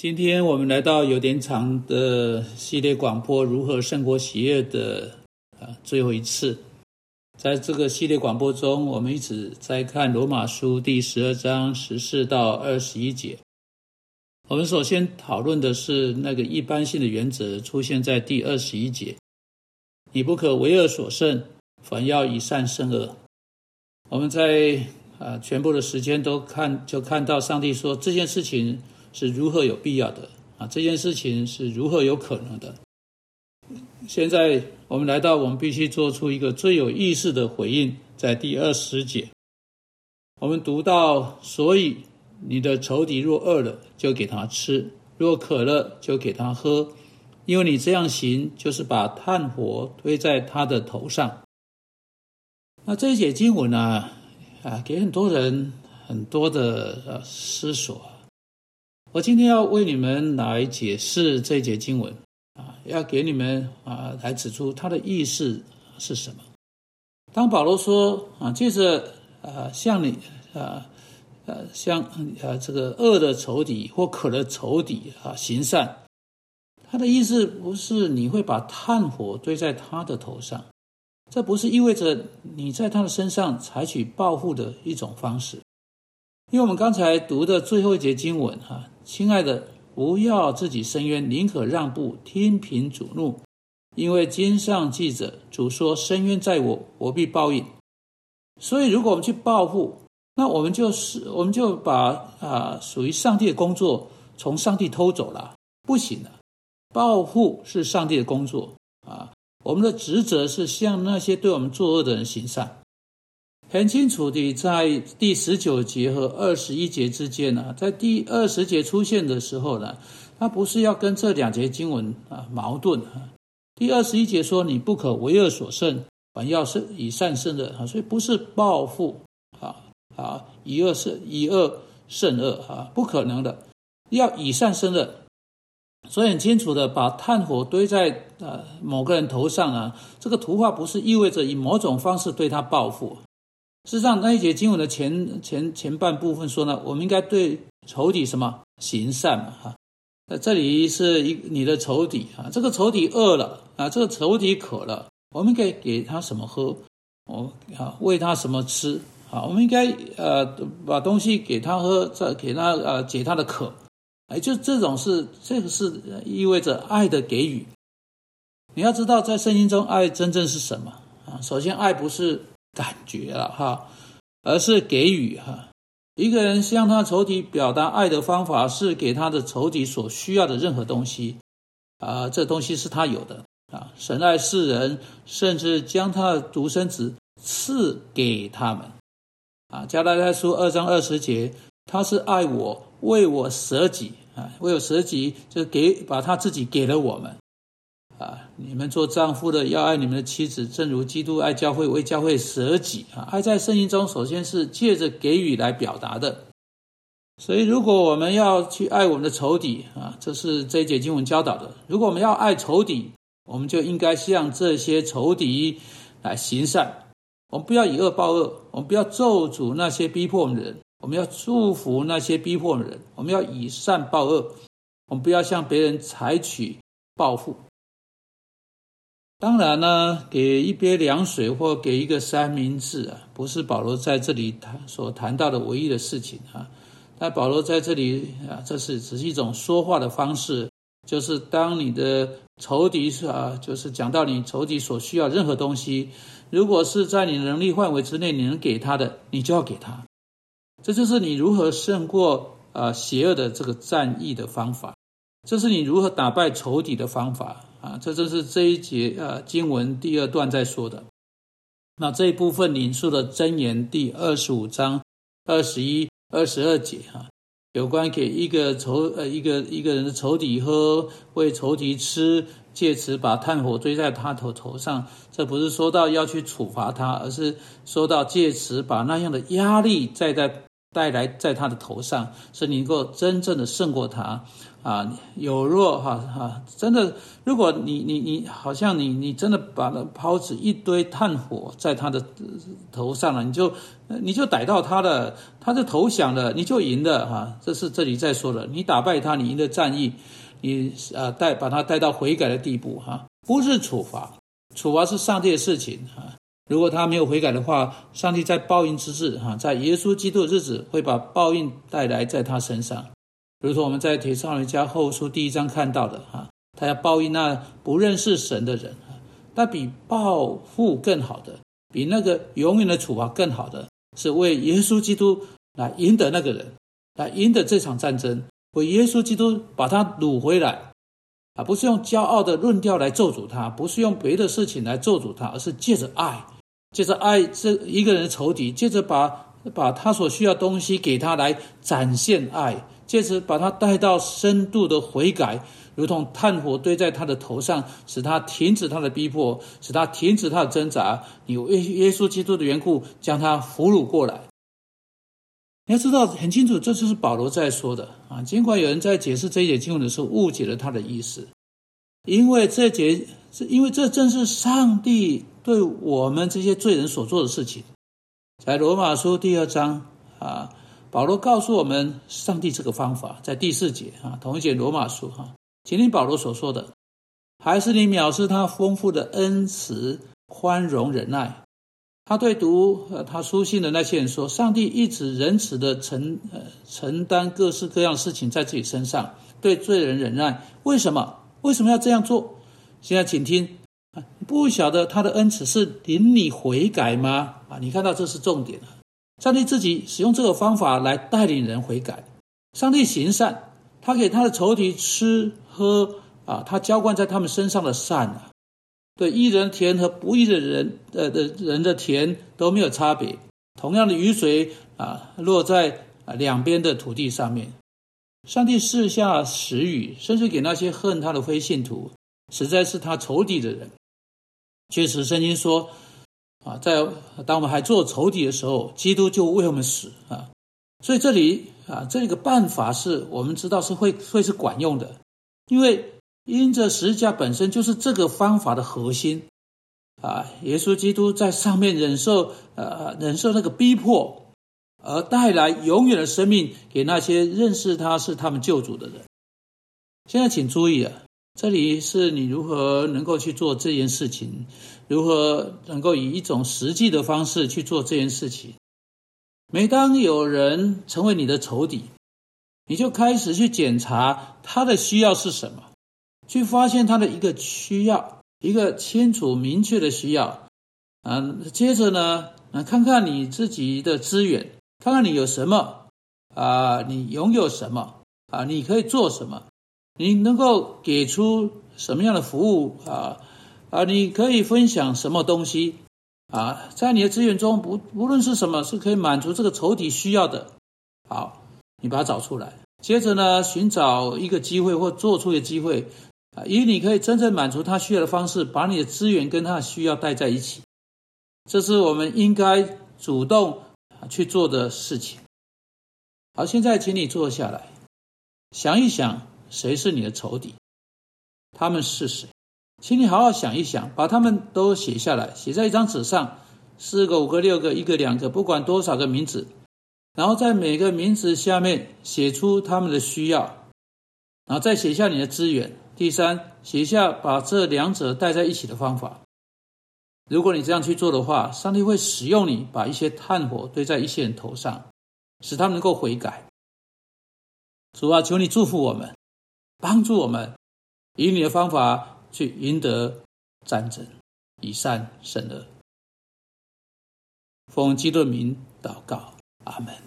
今天我们来到有点长的系列广播，如何胜过喜悦的啊最后一次，在这个系列广播中，我们一直在看罗马书第十二章十四到二十一节。我们首先讨论的是那个一般性的原则，出现在第二十一节：你不可为恶所胜，反要以善胜恶。我们在啊全部的时间都看，就看到上帝说这件事情。是如何有必要的啊？这件事情是如何有可能的？现在我们来到，我们必须做出一个最有意识的回应，在第二十节，我们读到：所以你的仇敌若饿了，就给他吃；若渴了，就给他喝，因为你这样行，就是把炭火推在他的头上。那这一节经文呢？啊，给很多人很多的呃思索。我今天要为你们来解释这一节经文啊，要给你们啊来指出它的意思是什么。当保罗说啊，借着啊向你啊呃向呃这个恶的仇敌或可的仇敌啊行善，他的意思不是你会把炭火堆在他的头上，这不是意味着你在他的身上采取报复的一种方式。因为我们刚才读的最后一节经文，哈，亲爱的，不要自己伸冤，宁可让步，听凭主怒。因为经上记着，主说：“伸冤在我，我必报应。”所以，如果我们去报复，那我们就是我们就把啊属于上帝的工作从上帝偷走了，不行的。报复是上帝的工作啊，我们的职责是向那些对我们作恶的人行善。很清楚的，在第十九节和二十一节之间呢，在第二十节出现的时候呢，它不是要跟这两节经文啊矛盾啊。第二十一节说你不可为恶所胜，反要胜以善胜恶啊，所以不是报复啊啊以恶胜以恶胜恶啊，不可能的，要以善胜恶。所以很清楚的，把炭火堆在呃某个人头上啊，这个图画不是意味着以某种方式对他报复。事实上，那一节经文的前前前半部分说呢，我们应该对仇敌什么行善嘛？哈，那这里是一你的仇敌啊，这个仇敌饿了啊，这个仇敌渴了，我们可以给他什么喝？哦啊，喂他什么吃？啊，我们应该呃把东西给他喝，再给他呃解他的渴。哎，就这种是这个是意味着爱的给予。你要知道，在圣经中，爱真正是什么啊？首先，爱不是。感觉了哈，而是给予哈。一个人向他仇敌表达爱的方法，是给他的仇敌所需要的任何东西啊，这东西是他有的啊。神爱世人，甚至将他的独生子赐给他们啊。加拉太书二章二十节，他是爱我，为我舍己啊，为我舍己，就给把他自己给了我们。啊，你们做丈夫的要爱你们的妻子，正如基督爱教会，为教会舍己啊。爱在圣经中，首先是借着给予来表达的。所以，如果我们要去爱我们的仇敌啊，这是这一节经文教导的。如果我们要爱仇敌，我们就应该向这些仇敌来行善。我们不要以恶报恶，我们不要咒诅那些逼迫我们的人，我们要祝福那些逼迫我们的人。我们要以善报恶，我们不要向别人采取报复。当然呢，给一杯凉水或给一个三明治啊，不是保罗在这里谈所谈到的唯一的事情啊。那保罗在这里啊，这是只是一种说话的方式，就是当你的仇敌是啊，就是讲到你仇敌所需要任何东西，如果是在你能力范围之内，你能给他的，你就要给他。这就是你如何胜过啊邪恶的这个战役的方法，这是你如何打败仇敌的方法。啊，这正是这一节啊经文第二段在说的。那这一部分引述的箴言第二十五章二十一、二十二节哈，有关给一个仇呃一个一个人的仇敌喝，为仇敌吃，借此把炭火堆在他头头上。这不是说到要去处罚他，而是说到借此把那样的压力再在带来在他的头上，是你能够真正的胜过他啊！有若哈哈，真的，如果你你你好像你你真的把那抛掷一堆炭火在他的头上了，你就你就逮到他了，他就投降了，你就赢了哈！这是这里在说的，你打败他，你赢得战役，你啊带把他带到悔改的地步哈，不是处罚，处罚是上帝的事情哈。如果他没有悔改的话，上帝在报应之日，哈，在耶稣基督的日子会把报应带来在他身上。比如说我们在《铁少人家后书》第一章看到的，哈，他要报应那不认识神的人，那比报复更好的，比那个永远的处罚更好的，是为耶稣基督来赢得那个人，来赢得这场战争，为耶稣基督把他掳回来。啊，不是用骄傲的论调来咒诅他，不是用别的事情来咒诅他，而是借着爱。借着爱这一个人的仇敌，借着把把他所需要东西给他来展现爱，借着把他带到深度的悔改，如同炭火堆在他的头上，使他停止他的逼迫，使他停止他的挣扎。以耶耶稣基督的缘故，将他俘虏过来。你要知道很清楚，这就是保罗在说的啊。尽管有人在解释这一节经文的时候误解了他的意思，因为这节是因为这正是上帝。对我们这些罪人所做的事情，在罗马书第二章啊，保罗告诉我们上帝这个方法，在第四节啊，同一节罗马书哈，请听保罗所说的，还是你藐视他丰富的恩慈、宽容、忍耐。他对读呃他书信的那些人说，上帝一直仁慈的承呃承担各式各样事情在自己身上，对罪人忍耐。为什么？为什么要这样做？现在请听。不晓得他的恩慈是领你悔改吗？啊，你看到这是重点上帝自己使用这个方法来带领人悔改。上帝行善，他给他的仇敌吃喝啊，他浇灌在他们身上的善啊，对一人田和不义的人呃的人的田都没有差别。同样的雨水啊，落在啊两边的土地上面。上帝赐下时雨，甚至给那些恨他的非信徒，实在是他仇敌的人。确实，圣经说，啊，在当我们还做仇敌的时候，基督就为我们死啊。所以这里啊，这个办法是我们知道是会会是管用的，因为因着十字架本身就是这个方法的核心啊。耶稣基督在上面忍受呃忍受那个逼迫，而带来永远的生命给那些认识他是他们救主的人。现在请注意啊。这里是你如何能够去做这件事情，如何能够以一种实际的方式去做这件事情。每当有人成为你的仇敌，你就开始去检查他的需要是什么，去发现他的一个需要，一个清楚明确的需要。啊，接着呢，啊，看看你自己的资源，看看你有什么，啊，你拥有什么，啊，你可以做什么。你能够给出什么样的服务啊？啊，你可以分享什么东西啊？在你的资源中，不无论是什么，是可以满足这个仇敌需要的。好，你把它找出来。接着呢，寻找一个机会或做出一个机会啊，以你可以真正满足他需要的方式，把你的资源跟他的需要带在一起。这是我们应该主动去做的事情。好，现在请你坐下来，想一想。谁是你的仇敌？他们是谁？请你好好想一想，把他们都写下来，写在一张纸上，四个、五个、六个，一个、两个，不管多少个名字，然后在每个名字下面写出他们的需要，然后再写下你的资源。第三，写下把这两者带在一起的方法。如果你这样去做的话，上帝会使用你，把一些炭火堆在一些人头上，使他们能够悔改。主啊，求你祝福我们。帮助我们以你的方法去赢得战争，以善胜恶。奉基督名祷告，阿门。